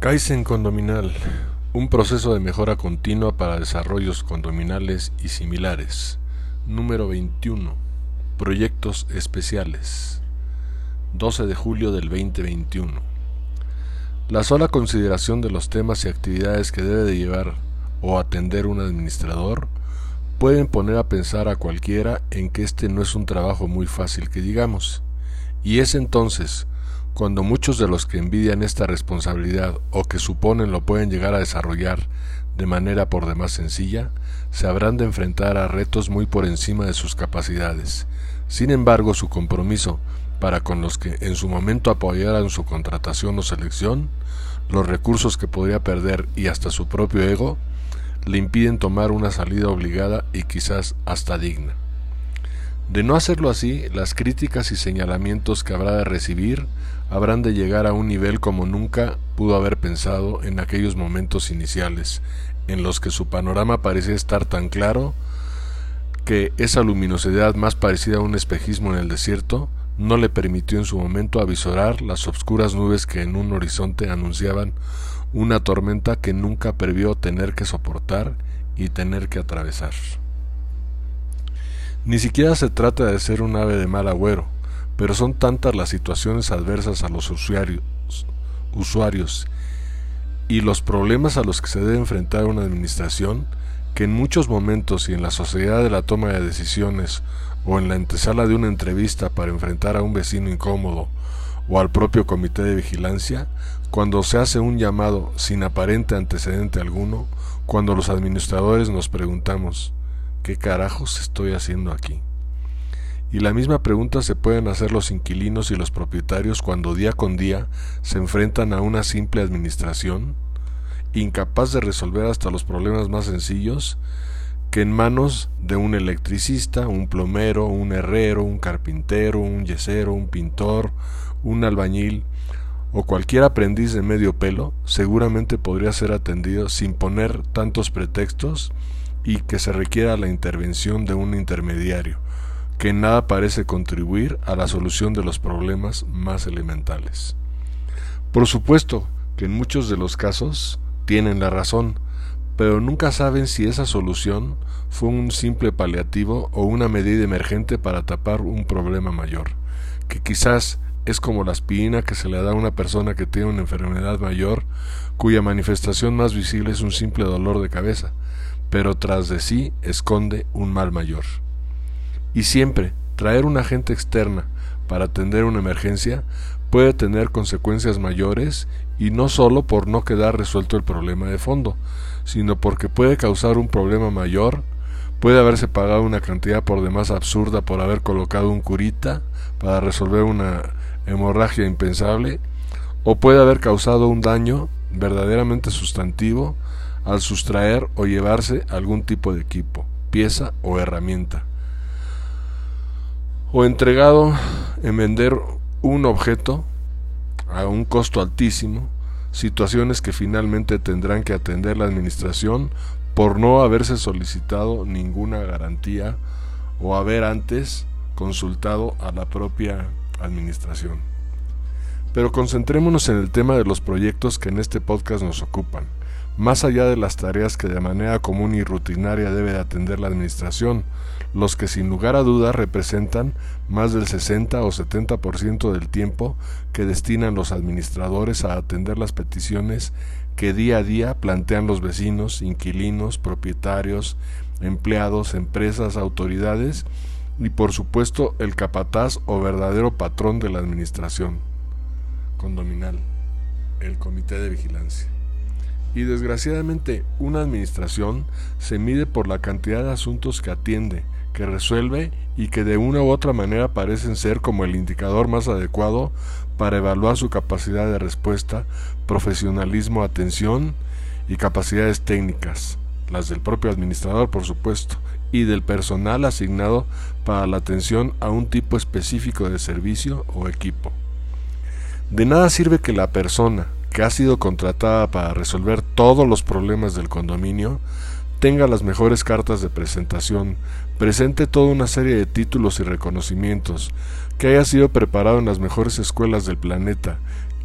Kaizen Condominal, un proceso de mejora continua para desarrollos condominales y similares. Número 21. Proyectos especiales. 12 de julio del 2021. La sola consideración de los temas y actividades que debe de llevar o atender un administrador pueden poner a pensar a cualquiera en que este no es un trabajo muy fácil que digamos. Y es entonces cuando muchos de los que envidian esta responsabilidad o que suponen lo pueden llegar a desarrollar de manera por demás sencilla, se habrán de enfrentar a retos muy por encima de sus capacidades. Sin embargo, su compromiso para con los que en su momento apoyaran su contratación o selección, los recursos que podría perder y hasta su propio ego, le impiden tomar una salida obligada y quizás hasta digna. De no hacerlo así, las críticas y señalamientos que habrá de recibir habrán de llegar a un nivel como nunca pudo haber pensado en aquellos momentos iniciales, en los que su panorama parecía estar tan claro que esa luminosidad más parecida a un espejismo en el desierto no le permitió en su momento avisorar las obscuras nubes que en un horizonte anunciaban una tormenta que nunca previó tener que soportar y tener que atravesar. Ni siquiera se trata de ser un ave de mal agüero, pero son tantas las situaciones adversas a los usuarios, y los problemas a los que se debe enfrentar una administración que en muchos momentos y en la sociedad de la toma de decisiones o en la antesala de una entrevista para enfrentar a un vecino incómodo o al propio comité de vigilancia, cuando se hace un llamado sin aparente antecedente alguno, cuando los administradores nos preguntamos ¿qué carajos estoy haciendo aquí? Y la misma pregunta se pueden hacer los inquilinos y los propietarios cuando día con día se enfrentan a una simple administración, incapaz de resolver hasta los problemas más sencillos, que en manos de un electricista, un plomero, un herrero, un carpintero, un yesero, un pintor, un albañil o cualquier aprendiz de medio pelo seguramente podría ser atendido sin poner tantos pretextos y que se requiera la intervención de un intermediario, que en nada parece contribuir a la solución de los problemas más elementales. Por supuesto que en muchos de los casos tienen la razón, pero nunca saben si esa solución fue un simple paliativo o una medida emergente para tapar un problema mayor, que quizás es como la aspirina que se le da a una persona que tiene una enfermedad mayor, cuya manifestación más visible es un simple dolor de cabeza, pero tras de sí esconde un mal mayor. Y siempre traer una agente externa para atender una emergencia puede tener consecuencias mayores y no solo por no quedar resuelto el problema de fondo, sino porque puede causar un problema mayor, puede haberse pagado una cantidad por demás absurda por haber colocado un curita para resolver una hemorragia impensable, o puede haber causado un daño verdaderamente sustantivo al sustraer o llevarse algún tipo de equipo, pieza o herramienta, o entregado en vender un objeto a un costo altísimo, situaciones que finalmente tendrán que atender la Administración por no haberse solicitado ninguna garantía o haber antes consultado a la propia Administración. Pero concentrémonos en el tema de los proyectos que en este podcast nos ocupan más allá de las tareas que de manera común y rutinaria debe atender la Administración, los que sin lugar a dudas representan más del 60 o 70% del tiempo que destinan los administradores a atender las peticiones que día a día plantean los vecinos, inquilinos, propietarios, empleados, empresas, autoridades y por supuesto el capataz o verdadero patrón de la administración condominal, el comité de vigilancia. Y desgraciadamente una administración se mide por la cantidad de asuntos que atiende, que resuelve y que de una u otra manera parecen ser como el indicador más adecuado para evaluar su capacidad de respuesta, profesionalismo, atención y capacidades técnicas, las del propio administrador por supuesto, y del personal asignado para la atención a un tipo específico de servicio o equipo. De nada sirve que la persona, que ha sido contratada para resolver todos los problemas del condominio, tenga las mejores cartas de presentación, presente toda una serie de títulos y reconocimientos, que haya sido preparado en las mejores escuelas del planeta,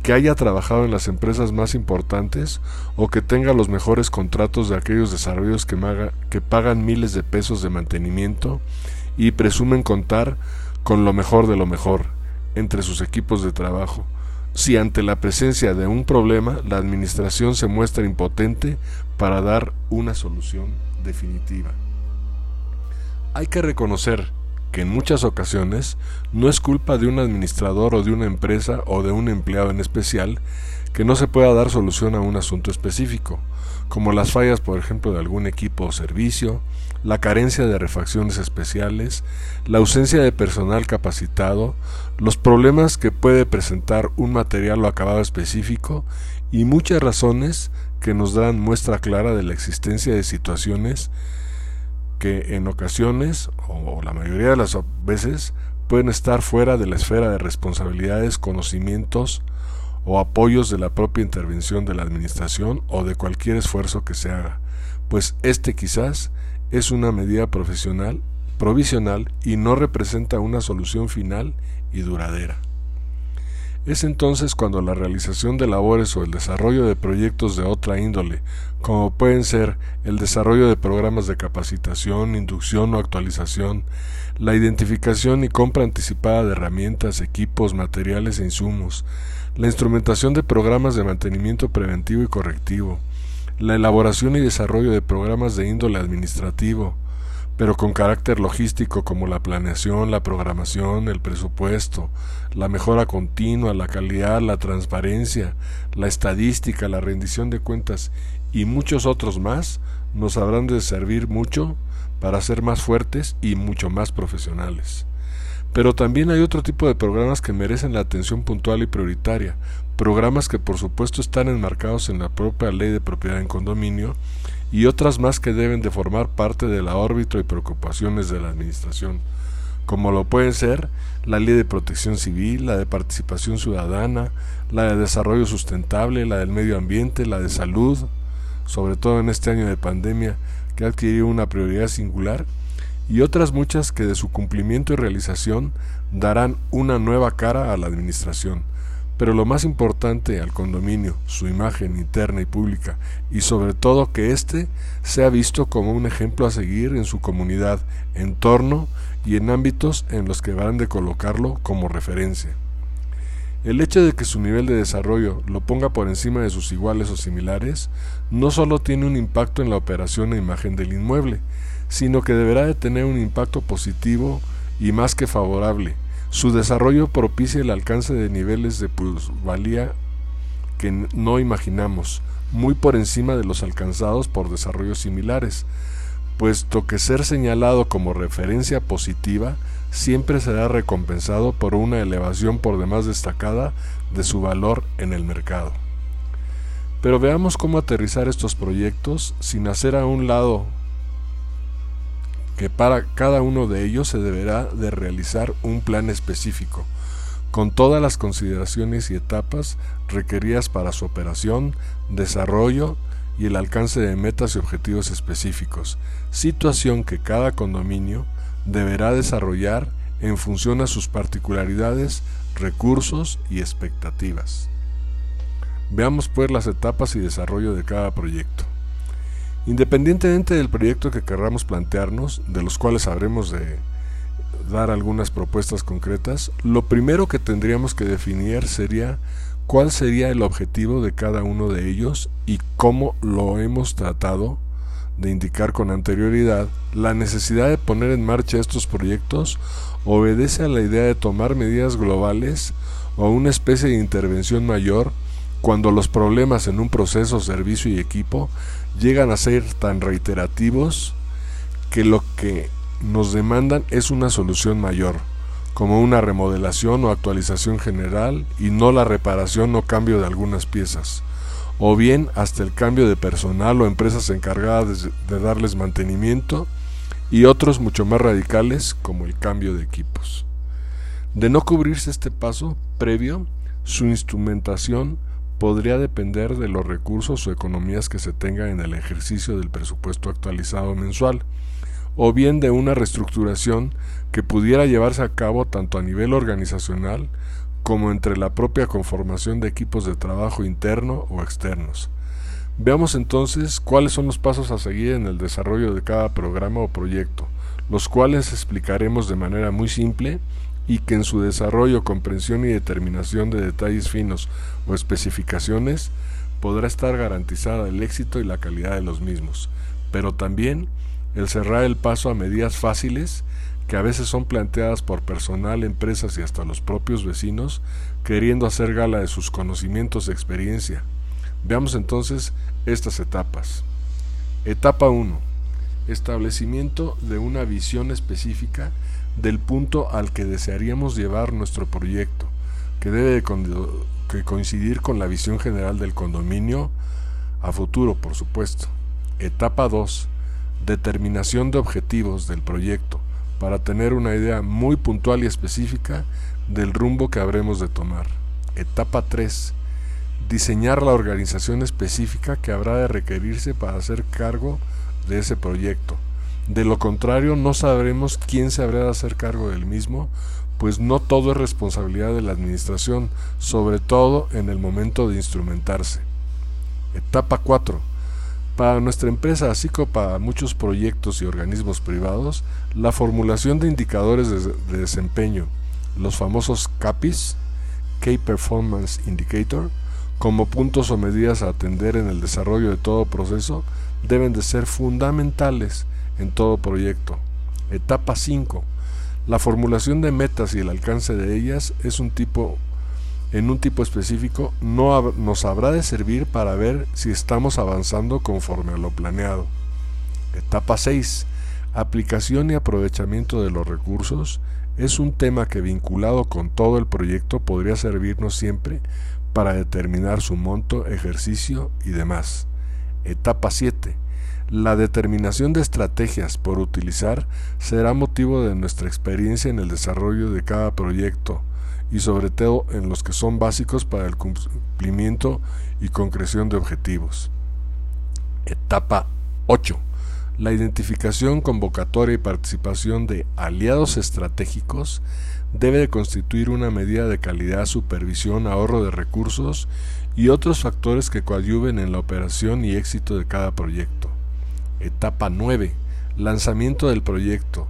que haya trabajado en las empresas más importantes o que tenga los mejores contratos de aquellos desarrollos que, que pagan miles de pesos de mantenimiento y presumen contar con lo mejor de lo mejor entre sus equipos de trabajo. Si ante la presencia de un problema la administración se muestra impotente para dar una solución definitiva. Hay que reconocer que en muchas ocasiones no es culpa de un administrador o de una empresa o de un empleado en especial que no se pueda dar solución a un asunto específico, como las fallas, por ejemplo, de algún equipo o servicio, la carencia de refacciones especiales, la ausencia de personal capacitado, los problemas que puede presentar un material o acabado específico y muchas razones que nos dan muestra clara de la existencia de situaciones que en ocasiones, o la mayoría de las veces, pueden estar fuera de la esfera de responsabilidades, conocimientos o apoyos de la propia intervención de la administración o de cualquier esfuerzo que se haga, pues este quizás es una medida profesional provisional y no representa una solución final y duradera. Es entonces cuando la realización de labores o el desarrollo de proyectos de otra índole, como pueden ser el desarrollo de programas de capacitación, inducción o actualización, la identificación y compra anticipada de herramientas, equipos, materiales e insumos, la instrumentación de programas de mantenimiento preventivo y correctivo, la elaboración y desarrollo de programas de índole administrativo, pero con carácter logístico como la planeación, la programación, el presupuesto, la mejora continua, la calidad, la transparencia, la estadística, la rendición de cuentas y muchos otros más, nos habrán de servir mucho para ser más fuertes y mucho más profesionales. Pero también hay otro tipo de programas que merecen la atención puntual y prioritaria, programas que por supuesto están enmarcados en la propia ley de propiedad en condominio y otras más que deben de formar parte de la órbita y preocupaciones de la Administración, como lo pueden ser la Ley de Protección Civil, la de Participación Ciudadana, la de Desarrollo Sustentable, la del Medio Ambiente, la de Salud, sobre todo en este año de pandemia que ha adquirido una prioridad singular, y otras muchas que de su cumplimiento y realización darán una nueva cara a la Administración pero lo más importante al condominio, su imagen interna y pública, y sobre todo que éste sea visto como un ejemplo a seguir en su comunidad, entorno y en ámbitos en los que van de colocarlo como referencia. El hecho de que su nivel de desarrollo lo ponga por encima de sus iguales o similares no solo tiene un impacto en la operación e imagen del inmueble, sino que deberá de tener un impacto positivo y más que favorable, su desarrollo propicia el alcance de niveles de plusvalía que no imaginamos, muy por encima de los alcanzados por desarrollos similares, puesto que ser señalado como referencia positiva siempre será recompensado por una elevación por demás destacada de su valor en el mercado. Pero veamos cómo aterrizar estos proyectos sin hacer a un lado que para cada uno de ellos se deberá de realizar un plan específico, con todas las consideraciones y etapas requeridas para su operación, desarrollo y el alcance de metas y objetivos específicos, situación que cada condominio deberá desarrollar en función a sus particularidades, recursos y expectativas. Veamos pues las etapas y desarrollo de cada proyecto. Independientemente del proyecto que querramos plantearnos, de los cuales habremos de dar algunas propuestas concretas, lo primero que tendríamos que definir sería cuál sería el objetivo de cada uno de ellos y cómo lo hemos tratado de indicar con anterioridad, la necesidad de poner en marcha estos proyectos obedece a la idea de tomar medidas globales o una especie de intervención mayor cuando los problemas en un proceso, servicio y equipo llegan a ser tan reiterativos que lo que nos demandan es una solución mayor, como una remodelación o actualización general y no la reparación o cambio de algunas piezas, o bien hasta el cambio de personal o empresas encargadas de, darles mantenimiento y otros mucho más radicales como el cambio de equipos. De no cubrirse este paso previo, su instrumentación podría depender de los recursos o economías que se tengan en el ejercicio del presupuesto actualizado mensual, o bien de una reestructuración que pudiera llevarse a cabo tanto a nivel organizacional como entre la propia conformación de equipos de trabajo interno o externos. Veamos entonces cuáles son los pasos a seguir en el desarrollo de cada programa o proyecto, los cuales explicaremos de manera muy simple y que en su desarrollo, comprensión y determinación de detalles finos o especificaciones podrá estar garantizada el éxito y la calidad de los mismos, pero también el cerrar el paso a medidas fáciles que a veces son planteadas por personal, empresas y hasta los propios vecinos, queriendo hacer gala de sus conocimientos de experiencia, Veamos entonces estas etapas. Etapa 1. Establecimiento de una visión específica del punto al que desearíamos llevar nuestro proyecto, que debe de coincidir con la visión general del condominio a futuro, por supuesto. Etapa 2. Determinación de objetivos del proyecto, para tener una idea muy puntual y específica del rumbo que habremos de tomar. Etapa 3 diseñar la organización específica que habrá de requerirse para hacer cargo de ese proyecto. De lo contrario, no sabremos quién se habrá de hacer cargo del mismo, pues no todo es responsabilidad de la administración, sobre todo en el momento de instrumentarse. Etapa 4. Para nuestra empresa, así como para muchos proyectos y organismos privados, la formulación de indicadores de, desempeño, los famosos CAPIs, Key Performance Indicator, como puntos o medidas a atender en el desarrollo de todo proceso deben de ser fundamentales en todo proyecto. Etapa 5. La formulación de metas y el alcance de ellas es un tipo en un tipo específico no nos habrá de servir para ver si estamos avanzando conforme a lo planeado. Etapa 6. Aplicación y aprovechamiento de los recursos es un tema que vinculado con todo el proyecto podría servirnos siempre para determinar su monto, ejercicio y demás. Etapa 7. La determinación de estrategias por utilizar será motivo de nuestra experiencia en el desarrollo de cada proyecto y sobre todo en los que son básicos para el cumplimiento y concreción de objetivos. Etapa 8. La identificación, convocatoria y participación de aliados estratégicos debe de constituir una medida de calidad, supervisión, ahorro de recursos y otros factores que coadyuven en la operación y éxito de cada proyecto. Etapa 9. Lanzamiento del proyecto.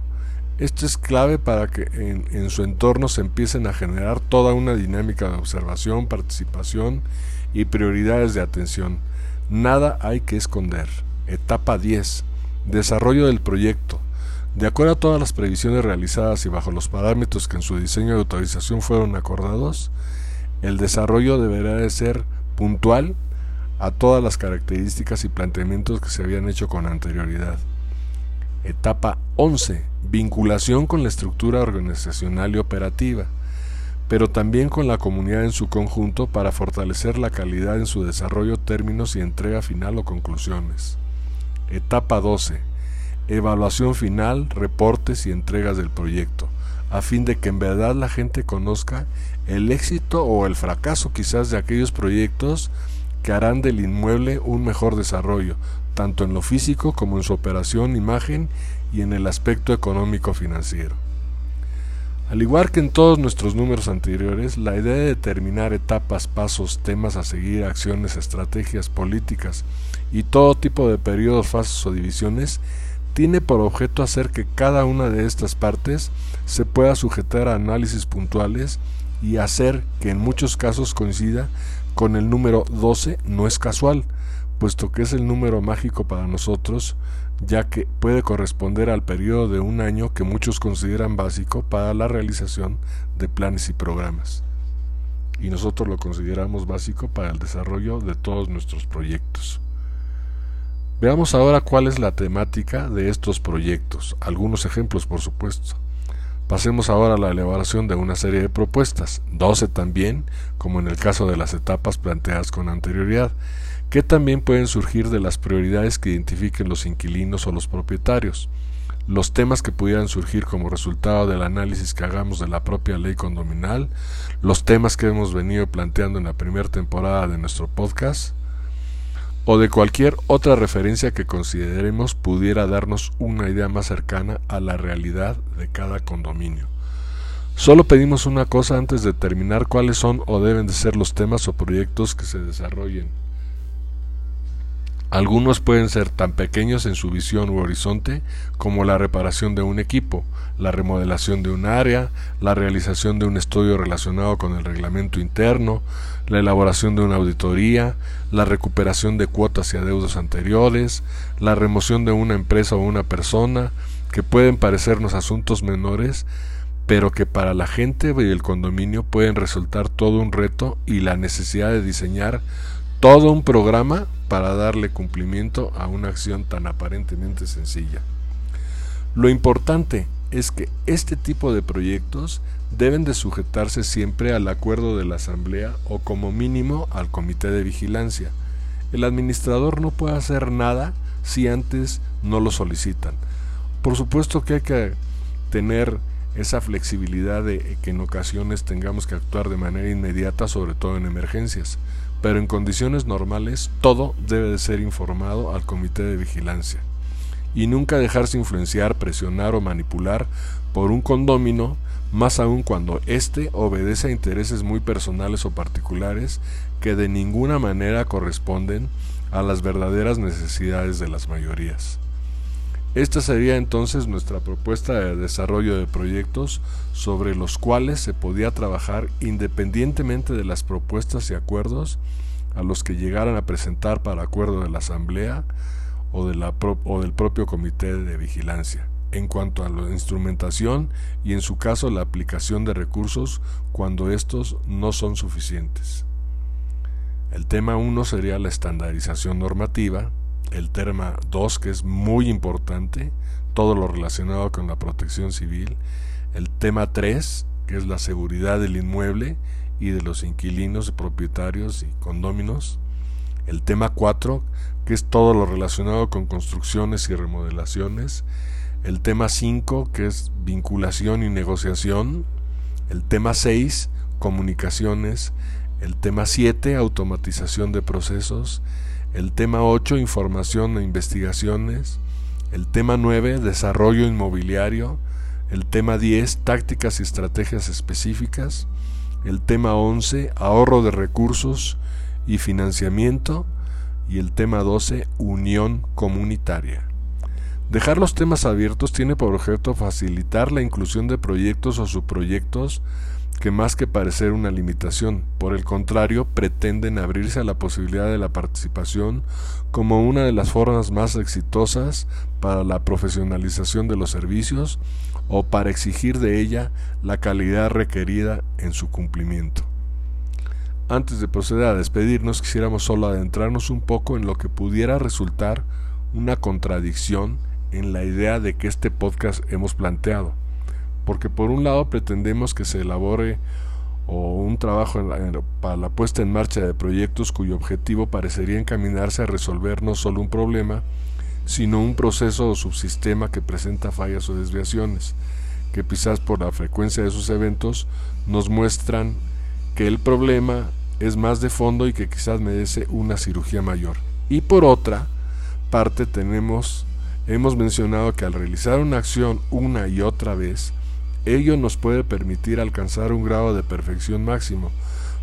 Esto es clave para que en, su entorno se empiecen a generar toda una dinámica de observación, participación y prioridades de atención. Nada hay que esconder. Etapa 10. Desarrollo del proyecto. De acuerdo a todas las previsiones realizadas y bajo los parámetros que en su diseño de autorización fueron acordados, el desarrollo deberá de ser puntual a todas las características y planteamientos que se habían hecho con anterioridad. Etapa 11. Vinculación con la estructura organizacional y operativa, pero también con la comunidad en su conjunto para fortalecer la calidad en su desarrollo, términos y entrega final o conclusiones. Etapa 12 evaluación final, reportes y entregas del proyecto, a fin de que en verdad la gente conozca el éxito o el fracaso quizás de aquellos proyectos que harán del inmueble un mejor desarrollo, tanto en lo físico como en su operación, imagen y en el aspecto económico financiero. Al igual que en todos nuestros números anteriores, la idea de determinar etapas, pasos, temas a seguir, acciones, estrategias, políticas y todo tipo de periodos, fases o divisiones tiene por objeto hacer que cada una de estas partes se pueda sujetar a análisis puntuales y hacer que en muchos casos coincida con el número 12 no es casual, puesto que es el número mágico para nosotros, ya que puede corresponder al periodo de un año que muchos consideran básico para la realización de planes y programas. Y nosotros lo consideramos básico para el desarrollo de todos nuestros proyectos. Veamos ahora cuál es la temática de estos proyectos, algunos ejemplos por supuesto. Pasemos ahora a la elaboración de una serie de propuestas, 12 también, como en el caso de las etapas planteadas con anterioridad, que también pueden surgir de las prioridades que identifiquen los inquilinos o los propietarios, los temas que pudieran surgir como resultado del análisis que hagamos de la propia ley condominal, los temas que hemos venido planteando en la primera temporada de nuestro podcast, o de cualquier otra referencia que consideremos pudiera darnos una idea más cercana a la realidad de cada condominio. Solo pedimos una cosa antes de determinar cuáles son o deben de ser los temas o proyectos que se desarrollen. Algunos pueden ser tan pequeños en su visión u horizonte como la reparación de un equipo, la remodelación de un área, la realización de un estudio relacionado con el reglamento interno, la elaboración de una auditoría, la recuperación de cuotas y adeudos anteriores, la remoción de una empresa o una persona, que pueden parecernos asuntos menores, pero que para la gente y el condominio pueden resultar todo un reto y la necesidad de diseñar todo un programa para darle cumplimiento a una acción tan aparentemente sencilla. Lo importante es que este tipo de proyectos deben de sujetarse siempre al acuerdo de la Asamblea o como mínimo al Comité de Vigilancia. El administrador no puede hacer nada si antes no lo solicitan. Por supuesto que hay que tener esa flexibilidad de que en ocasiones tengamos que actuar de manera inmediata, sobre todo en emergencias, pero en condiciones normales todo debe de ser informado al comité de vigilancia y nunca dejarse influenciar, presionar o manipular por un condómino, más aún cuando éste obedece a intereses muy personales o particulares que de ninguna manera corresponden a las verdaderas necesidades de las mayorías. Esta sería entonces nuestra propuesta de desarrollo de proyectos sobre los cuales se podía trabajar independientemente de las propuestas y acuerdos a los que llegaran a presentar para acuerdo de la Asamblea o, del propio Comité de Vigilancia, en cuanto a la instrumentación y en su caso la aplicación de recursos cuando estos no son suficientes. El tema 1 sería la estandarización normativa, el tema 2, que es muy importante, todo lo relacionado con la protección civil, el tema 3, que es la seguridad del inmueble y de los inquilinos, propietarios y condóminos, el tema 4, que es todo lo relacionado con construcciones y remodelaciones, el tema 5, que es vinculación y negociación, el tema 6, comunicaciones, el tema 7, automatización de procesos, el tema 8, información e investigaciones. El tema 9, desarrollo inmobiliario. El tema 10, tácticas y estrategias específicas. El tema 11, ahorro de recursos y financiamiento. Y el tema 12, unión comunitaria. Dejar los temas abiertos tiene por objeto facilitar la inclusión de proyectos o subproyectos que más que parecer una limitación, por el contrario, pretenden abrirse a la posibilidad de la participación como una de las formas más exitosas para la profesionalización de los servicios o para exigir de ella la calidad requerida en su cumplimiento. Antes de proceder a despedirnos, quisiéramos solo adentrarnos un poco en lo que pudiera resultar una contradicción en la idea de que este podcast hemos planteado porque por un lado pretendemos que se elabore o un trabajo para la puesta en marcha de proyectos cuyo objetivo parecería encaminarse a resolver no solo un problema, sino un proceso o subsistema que presenta fallas o desviaciones, que quizás por la frecuencia de sus eventos nos muestran que el problema es más de fondo y que quizás merece una cirugía mayor. Y por otra parte tenemos hemos mencionado que al realizar una acción una y otra vez Ello nos puede permitir alcanzar un grado de perfección máximo,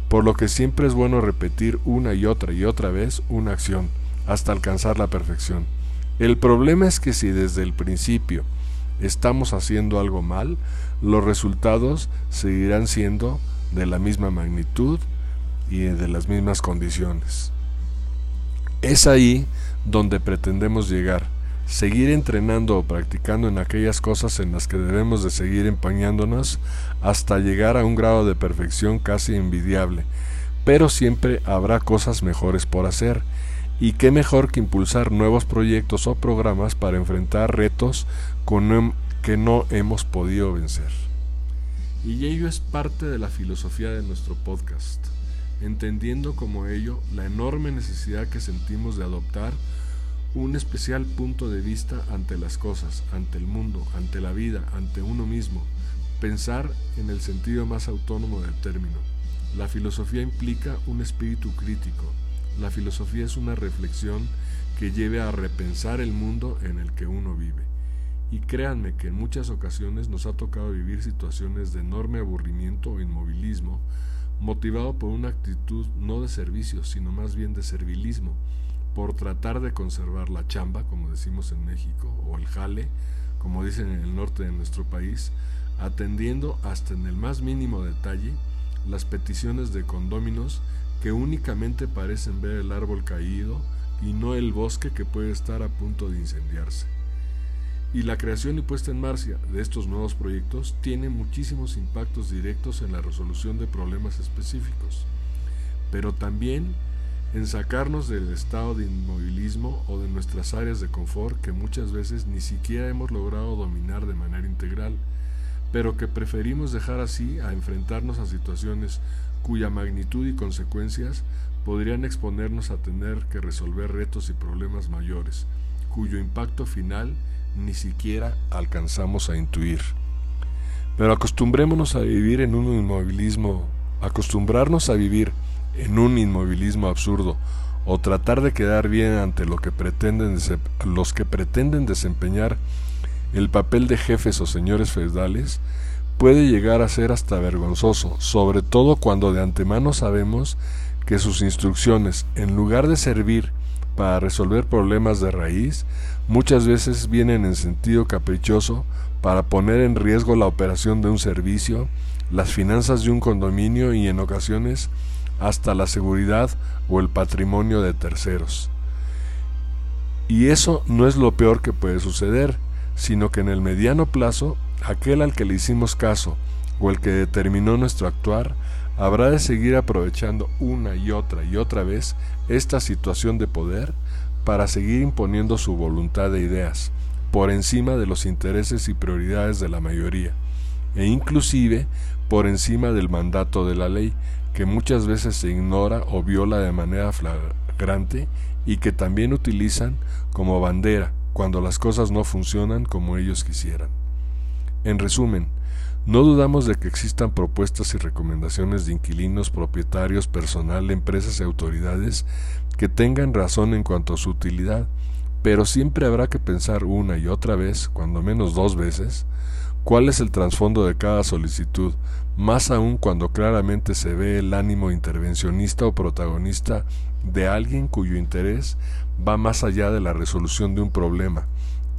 por lo que siempre es bueno repetir una y otra y otra vez una acción hasta alcanzar la perfección. El problema es que si desde el principio estamos haciendo algo mal, los resultados seguirán siendo de la misma magnitud y de las mismas condiciones. Es ahí donde pretendemos llegar seguir entrenando o practicando en aquellas cosas en las que debemos de seguir empañándonos hasta llegar a un grado de perfección casi envidiable, pero siempre habrá cosas mejores por hacer, y qué mejor que impulsar nuevos proyectos o programas para enfrentar retos que no hemos podido vencer. Y ello es parte de la filosofía de nuestro podcast, entendiendo como ello la enorme necesidad que sentimos de adoptar un especial punto de vista ante las cosas, ante el mundo, ante la vida, ante uno mismo, pensar en el sentido más autónomo del término. La filosofía implica un espíritu crítico. La filosofía es una reflexión que lleve a repensar el mundo en el que uno vive. y créanme que en muchas ocasiones nos ha tocado vivir situaciones de enorme aburrimiento o inmovilismo, motivado por una actitud no de servicio, sino más bien de servilismo, por tratar de conservar la chamba, como decimos en México, o el jale, como dicen en el norte de nuestro país, atendiendo hasta en el más mínimo detalle las peticiones de condóminos que únicamente parecen ver el árbol caído y no el bosque que puede estar a punto de incendiarse. Y la creación y puesta en marcha de estos nuevos proyectos tiene muchísimos impactos directos en la resolución de problemas específicos, pero también en sacarnos del estado de inmovilismo o de nuestras áreas de confort que muchas veces ni siquiera hemos logrado dominar de manera integral, pero que preferimos dejar así a enfrentarnos a situaciones cuya magnitud y consecuencias podrían exponernos a tener que resolver retos y problemas mayores, cuyo impacto final ni siquiera alcanzamos a intuir. Pero acostumbrémonos a vivir en un inmovilismo, acostumbrarnos a vivir en un inmovilismo absurdo o tratar de quedar bien ante lo que pretenden los que pretenden desempeñar el papel de jefes o señores feudales puede llegar a ser hasta vergonzoso, sobre todo cuando de antemano sabemos que sus instrucciones, en lugar de servir para resolver problemas de raíz, muchas veces vienen en sentido caprichoso para poner en riesgo la operación de un servicio, las finanzas de un condominio y en ocasiones hasta la seguridad o el patrimonio de terceros. Y eso no es lo peor que puede suceder, sino que en el mediano plazo, aquel al que le hicimos caso o el que determinó nuestro actuar, habrá de seguir aprovechando una y otra y otra vez esta situación de poder para seguir imponiendo su voluntad de ideas por encima de los intereses y prioridades de la mayoría, e inclusive por encima del mandato de la ley, que muchas veces se ignora o viola de manera flagrante y que también utilizan como bandera cuando las cosas no funcionan como ellos quisieran. En resumen, no dudamos de que existan propuestas y recomendaciones de inquilinos, propietarios, personal, empresas y autoridades que tengan razón en cuanto a su utilidad, pero siempre habrá que pensar una y otra vez, cuando menos dos veces, cuál es el trasfondo de cada solicitud, más aún cuando claramente se ve el ánimo intervencionista o protagonista de alguien cuyo interés va más allá de la resolución de un problema,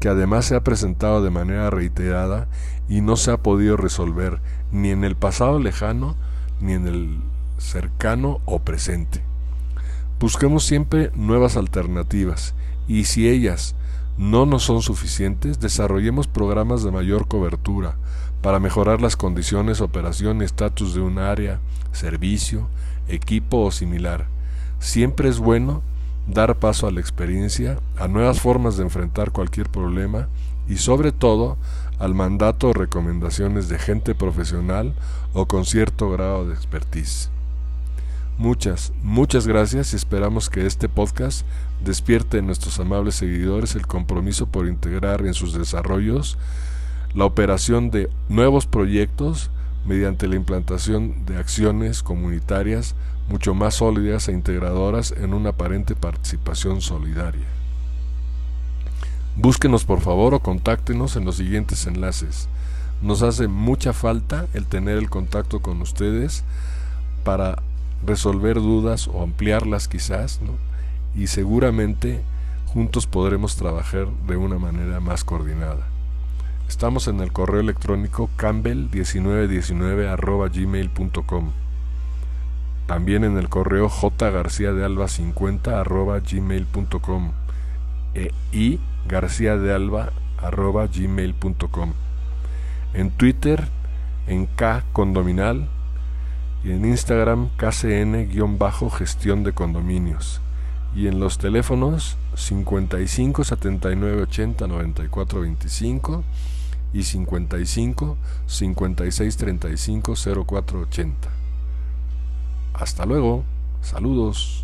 que además se ha presentado de manera reiterada y no se ha podido resolver ni en el pasado lejano ni en el cercano o presente. Busquemos siempre nuevas alternativas y si ellas no nos son suficientes, desarrollemos programas de mayor cobertura para mejorar las condiciones, operación y estatus de un área, servicio, equipo o similar. Siempre es bueno dar paso a la experiencia, a nuevas formas de enfrentar cualquier problema y sobre todo al mandato o recomendaciones de gente profesional o con cierto grado de expertise. Muchas, muchas gracias y esperamos que este podcast despierte en nuestros amables seguidores el compromiso por integrar en sus desarrollos la operación de nuevos proyectos mediante la implantación de acciones comunitarias mucho más sólidas e integradoras en una aparente participación solidaria. Búsquenos por favor o contáctenos en los siguientes enlaces. Nos hace mucha falta el tener el contacto con ustedes para resolver dudas o ampliarlas quizás, y seguramente juntos podremos trabajar de una manera más coordinada. Estamos en el correo electrónico campbell1919 También en el correo jgarciadealba50 gmail.com e y garciadealba.gmail.com En Twitter en K Condominal y en Instagram KCN-gestión de condominios. Y en los teléfonos 55 79 80 94 25 y 55 56 35 04 80. Hasta luego, saludos.